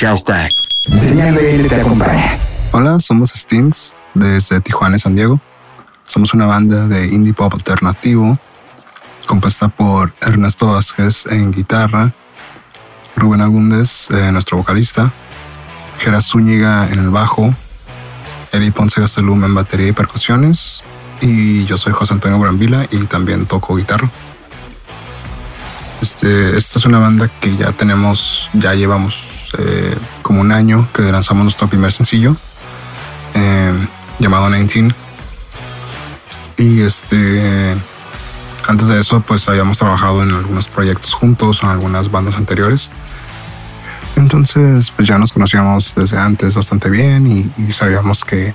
Hashtag. Señal BL te acompaña. Hola, somos Stins desde Tijuana y San Diego. Somos una banda de indie pop alternativo compuesta por Ernesto Vázquez en guitarra, Rubén Agúndez, eh, nuestro vocalista, Geras Zúñiga en el bajo, Eri Ponce Gastelum en batería y percusiones, y yo soy José Antonio Brambila y también toco guitarra. Este, esta es una banda que ya tenemos, ya llevamos eh, como un año que lanzamos nuestro primer sencillo eh, llamado 19. Y este, antes de eso, pues habíamos trabajado en algunos proyectos juntos, en algunas bandas anteriores. Entonces, pues ya nos conocíamos desde antes bastante bien y, sabíamos que,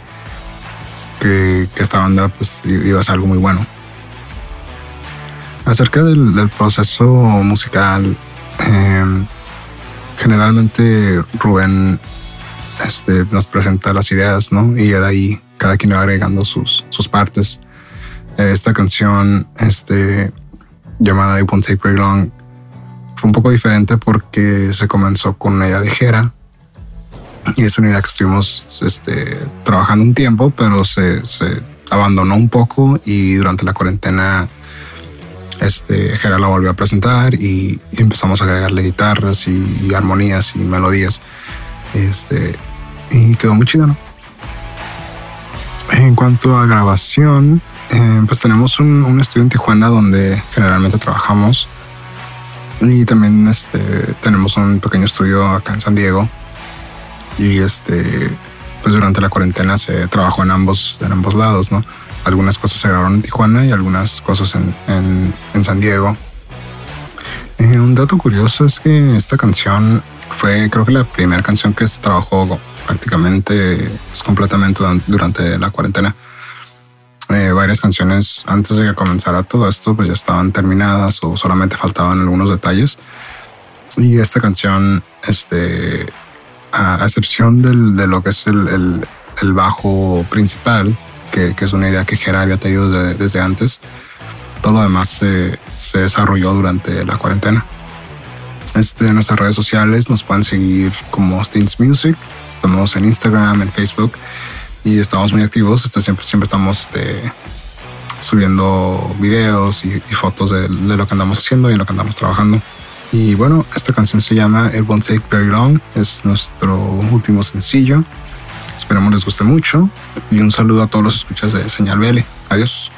que, esta banda pues iba a ser algo muy bueno. Acerca del, proceso musical, em, generalmente Rubén este, nos presenta las ideas, ¿no? Y de ahí cada quien va agregando sus, sus partes. Esta canción, este, llamada It Won't Take Very Long, fue un poco diferente porque se comenzó con una idea de Jera. Y es una idea que estuvimos este, trabajando un tiempo, pero se, se abandonó un poco y durante la cuarentena este, Gerard la volvió a presentar y, empezamos a agregarle guitarras y, armonías y melodías. Este, y quedó muy chido, ¿no? En cuanto a grabación, eh, pues tenemos un, estudio en Tijuana donde generalmente trabajamos. Y también este, tenemos un pequeño estudio acá en San Diego. Y este, pues durante la cuarentena se trabajó en ambos, en ambos lados, ¿no? Algunas cosas se grabaron en Tijuana y algunas cosas en, en, San Diego. Eh, un dato curioso es que esta canción fue creo que la primera canción que se trabajó prácticamente pues, completamente durante la cuarentena. Eh, varias canciones antes de que comenzara todo esto pues ya estaban terminadas o solamente faltaban algunos detalles. Y esta canción, este, a, excepción del, de lo que es el, el, el bajo principal, que, es una idea que Jera había tenido desde, antes. Todo lo demás se, desarrolló durante la cuarentena. Este, en nuestras redes sociales nos pueden seguir como Stins Music. Estamos en Instagram, en Facebook y estamos muy activos. Este, siempre, siempre estamos este, subiendo videos y, fotos de, de, lo que andamos haciendo y lo que andamos trabajando. Y bueno, esta canción se llama It Won't Take Very Long. Es nuestro último sencillo. Esperamos les guste mucho y un saludo a todos los escuchas de Señal BL. Adiós.